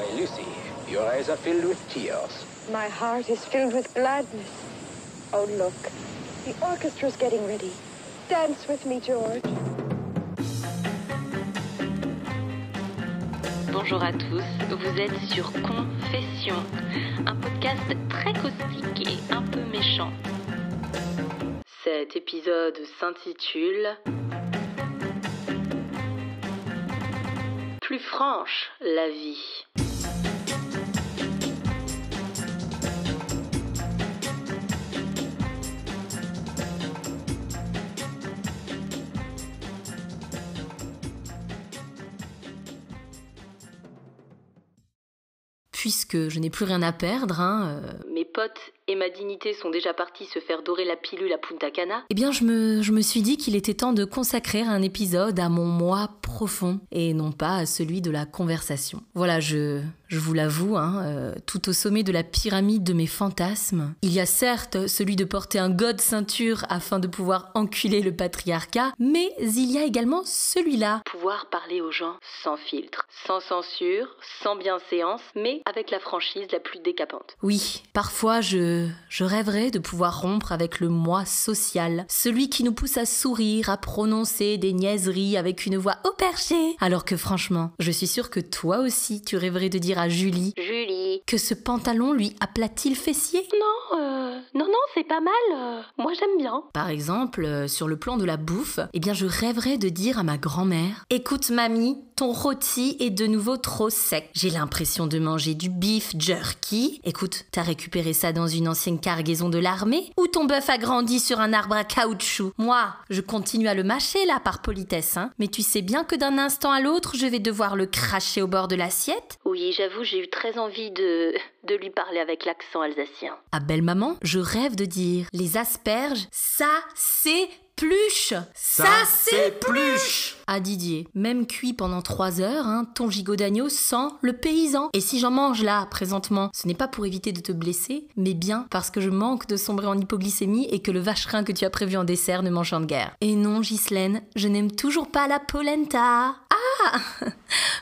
Why, Lucy, your eyes are filled with tears. My heart is filled with gladness. Oh, look. The orchestra's getting ready. Dance with me, George. Bonjour à tous, vous êtes sur Confession, un podcast très caustique et un peu méchant. Cet épisode s'intitule Plus franche la vie. Puisque je n'ai plus rien à perdre, hein, euh, Mes potes et ma dignité sont déjà partis se faire dorer la pilule à Punta Cana. eh bien je me, je me suis dit qu'il était temps de consacrer un épisode à mon moi profond et non pas à celui de la conversation. Voilà, je, je vous l'avoue, hein, euh, tout au sommet de la pyramide de mes fantasmes, il y a certes celui de porter un god ceinture afin de pouvoir enculer le patriarcat, mais il y a également celui-là. Pouvoir parler aux gens sans filtre, sans censure, sans bienséance, mais avec la franchise la plus décapante. Oui, parfois je, je rêverais de pouvoir rompre avec le moi social, celui qui nous pousse à sourire, à prononcer des niaiseries avec une voix au perché. Alors que franchement, je suis sûre que toi aussi tu rêverais de dire à Julie Julie. Que ce pantalon lui aplatit le fessier? Non, euh, non, non, c'est pas mal. euh, moi j'aime bien. Par exemple, euh, sur le plan de la bouffe, eh bien je rêverais de dire à ma grand-mère Écoute mamie, ton rôti est de nouveau trop sec. J'ai l'impression de manger du beef jerky. Écoute, t'as récupéré ça dans une ancienne cargaison de l'armée Ou ton bœuf a grandi sur un arbre à caoutchouc? Moi, je continue à le mâcher là par politesse, hein. Mais tu sais bien que d'un instant à l'autre, je vais devoir le cracher au bord de l'assiette Oui, j'avoue, j'ai eu très envie de, de lui parler avec l'accent alsacien. À belle maman, je rêve de dire Les asperges, ça c'est pluche Ça c'est pluche À Didier, même cuit pendant trois heures, hein, ton gigot d'agneau sent le paysan. Et si j'en mange là, présentement, ce n'est pas pour éviter de te blesser, mais bien parce que je manque de sombrer en hypoglycémie et que le vacherin que tu as prévu en dessert ne m'enchante guère. Et non, Ghislaine, je n'aime toujours pas la polenta. Ah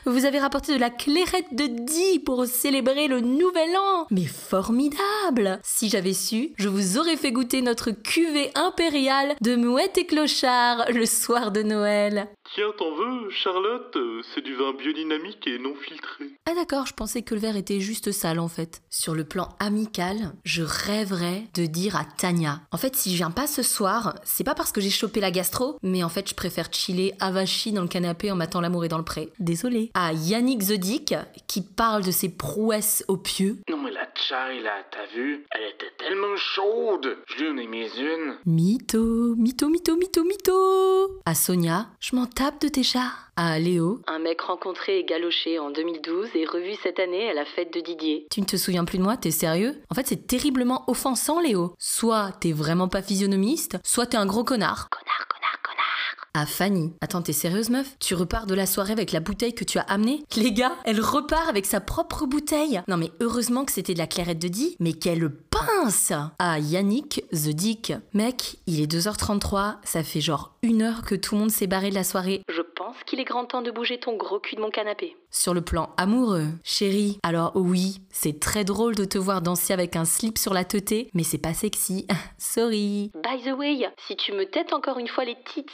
Vous avez rapporté de la clairette de Die pour célébrer le nouvel an Mais formidable Si j'avais su, je vous aurais fait goûter notre cuvée impériale de mouette et clochard le soir de Noël. Tiens, t'en veux, Charlotte? C'est du vin biodynamique et non filtré. Ah d'accord, je pensais que le verre était juste sale en fait. Sur le plan amical, je rêverais de dire à Tania. En fait, si je viens pas ce soir, c'est pas parce que j'ai chopé la gastro, mais en fait, je préfère chiller avachi dans le canapé en matant l'amour est dans le pré. Désolée. À Yannick Zodic, qui parle de ses prouesses au pieu. Non mais la là, t'as vu Elle était tellement chaude Je lui en ai mis une. Mytho, mytho, mytho, mytho, mytho. À Sonia, je m'en tape de tes chats. À Léo, Un mec rencontré et galoché en 2012 et revu cette année à la fête de Didier. tu ne te souviens plus de moi, t'es sérieux? En fait, c'est terriblement offensant, Léo. Soit t'es vraiment pas physionomiste, soit t'es un gros connard. Connard, À Fanny. Attends, t'es sérieuse, meuf? Tu repars de la soirée avec la bouteille que tu as amenée? Les gars, elle repart avec sa propre bouteille. Non, mais heureusement que c'était de la clairette de Die, mais quelle pince À Yannick, The Dick. Mec, il est 2h33, ça fait genre une heure que tout le monde s'est barré de la soirée. Pense qu'il est grand temps de bouger ton gros cul de mon canapé. Sur le plan amoureux, chérie, alors oui, c'est très drôle de te voir danser avec un slip sur la teuté, mais c'est pas sexy. Sorry. By the way, si tu me têtes encore une fois les tits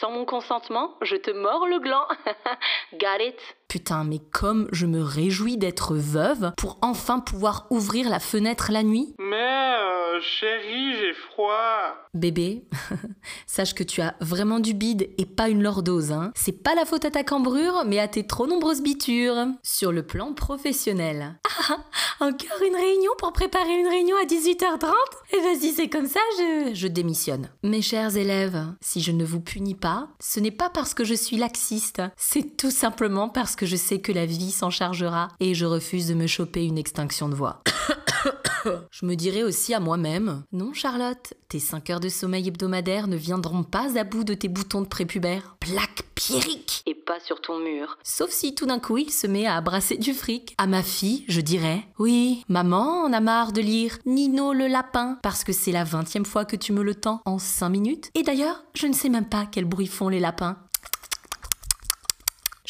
sans mon consentement, je te mords le gland. Got it Putain, mais comme je me réjouis d'être veuve pour enfin pouvoir ouvrir la fenêtre la nuit. Mais, euh, chérie, j'ai froid. Bébé, sache que tu as vraiment du bide et pas une lordose, hein. C'est pas la faute à ta cambrure, mais à tes trop nombreuses bitures. Sur le plan professionnel. Ah, encore une réunion pour préparer une réunion à 18h30 Et vas-y, c'est comme ça, je, je démissionne. Mes chers élèves, si je ne vous punis pas, ce n'est pas parce que je suis laxiste, c'est tout simplement parce que je sais que la vie s'en chargera et je refuse de me choper une extinction de voix. Je me dirais aussi à moi-même Non, Charlotte, tes 5 heures de sommeil hebdomadaire ne viendront pas à bout de tes boutons de prépubère. Plaque pierrique Et pas sur ton mur. Sauf si tout d'un coup il se met à brasser du fric. À ma fille, je dirais Oui, maman en a marre de lire Nino le lapin, parce que c'est la vingtième fois que tu me le tends en 5 minutes. Et d'ailleurs, je ne sais même pas quel bruit font les lapins.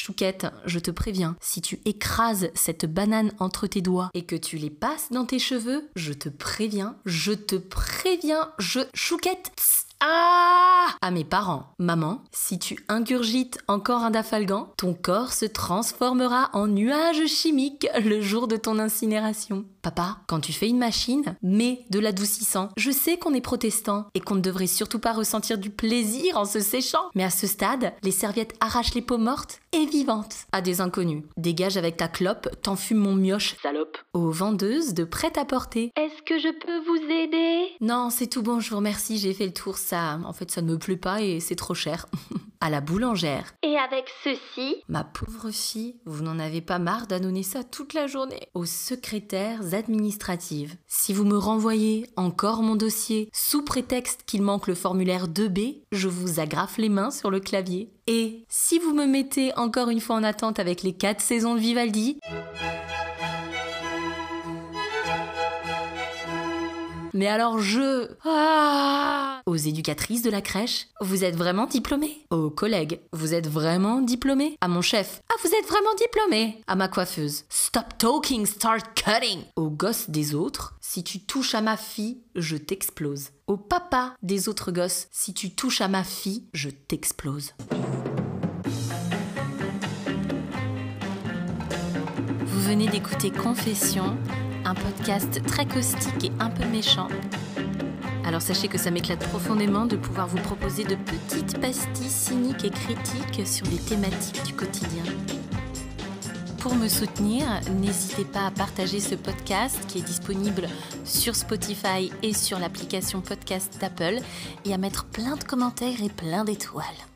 Chouquette, je te préviens, si tu écrases cette banane entre tes doigts et que tu les passes dans tes cheveux, je te préviens, je te préviens, je... Chouquette, ah À mes parents. Maman, si tu ingurgites encore un dafalgan, ton corps se transformera en nuage chimique le jour de ton incinération. Papa, quand tu fais une machine, mets de l'adoucissant. Je sais qu'on est protestant et qu'on ne devrait surtout pas ressentir du plaisir en se séchant. Mais à ce stade, les serviettes arrachent les peaux mortes et vivantes à des inconnus. Dégage avec ta clope, t'enfumes mon mioche, salope. Aux vendeuses de prêt-à-porter. Est-ce que je peux vous aider? Non, c'est tout bon, je vous remercie, j'ai fait le tour. Ça, en fait, ça ne me plaît pas et c'est trop cher. à la boulangère. Et avec ceci? Ma pauvre fille, vous n'en avez pas marre d'annoncer ça toute la journée aux secrétaires administratives. Si vous me renvoyez encore mon dossier sous prétexte qu'il manque le formulaire 2B, je vous agrafe les mains sur le clavier. Et si vous me mettez encore une fois en attente avec les 4 saisons de Vivaldi, Mais alors je... Ah Aux éducatrices de la crèche, vous êtes vraiment diplômée Aux collègues, vous êtes vraiment diplômée À mon chef, ah vous êtes vraiment diplômée À ma coiffeuse, stop talking, start cutting Aux gosses des autres, si tu touches à ma fille, je t'explose. Au papa des autres gosses, si tu touches à ma fille, je t'explose. Vous venez d'écouter Confession, un podcast très caustique et un peu méchant. Alors sachez que ça m'éclate profondément de pouvoir vous proposer de petites pastilles cyniques et critiques sur des thématiques du quotidien. Pour me soutenir, n'hésitez pas à partager ce podcast qui est disponible sur Spotify et sur l'application podcast d'Apple et à mettre plein de commentaires et plein d'étoiles.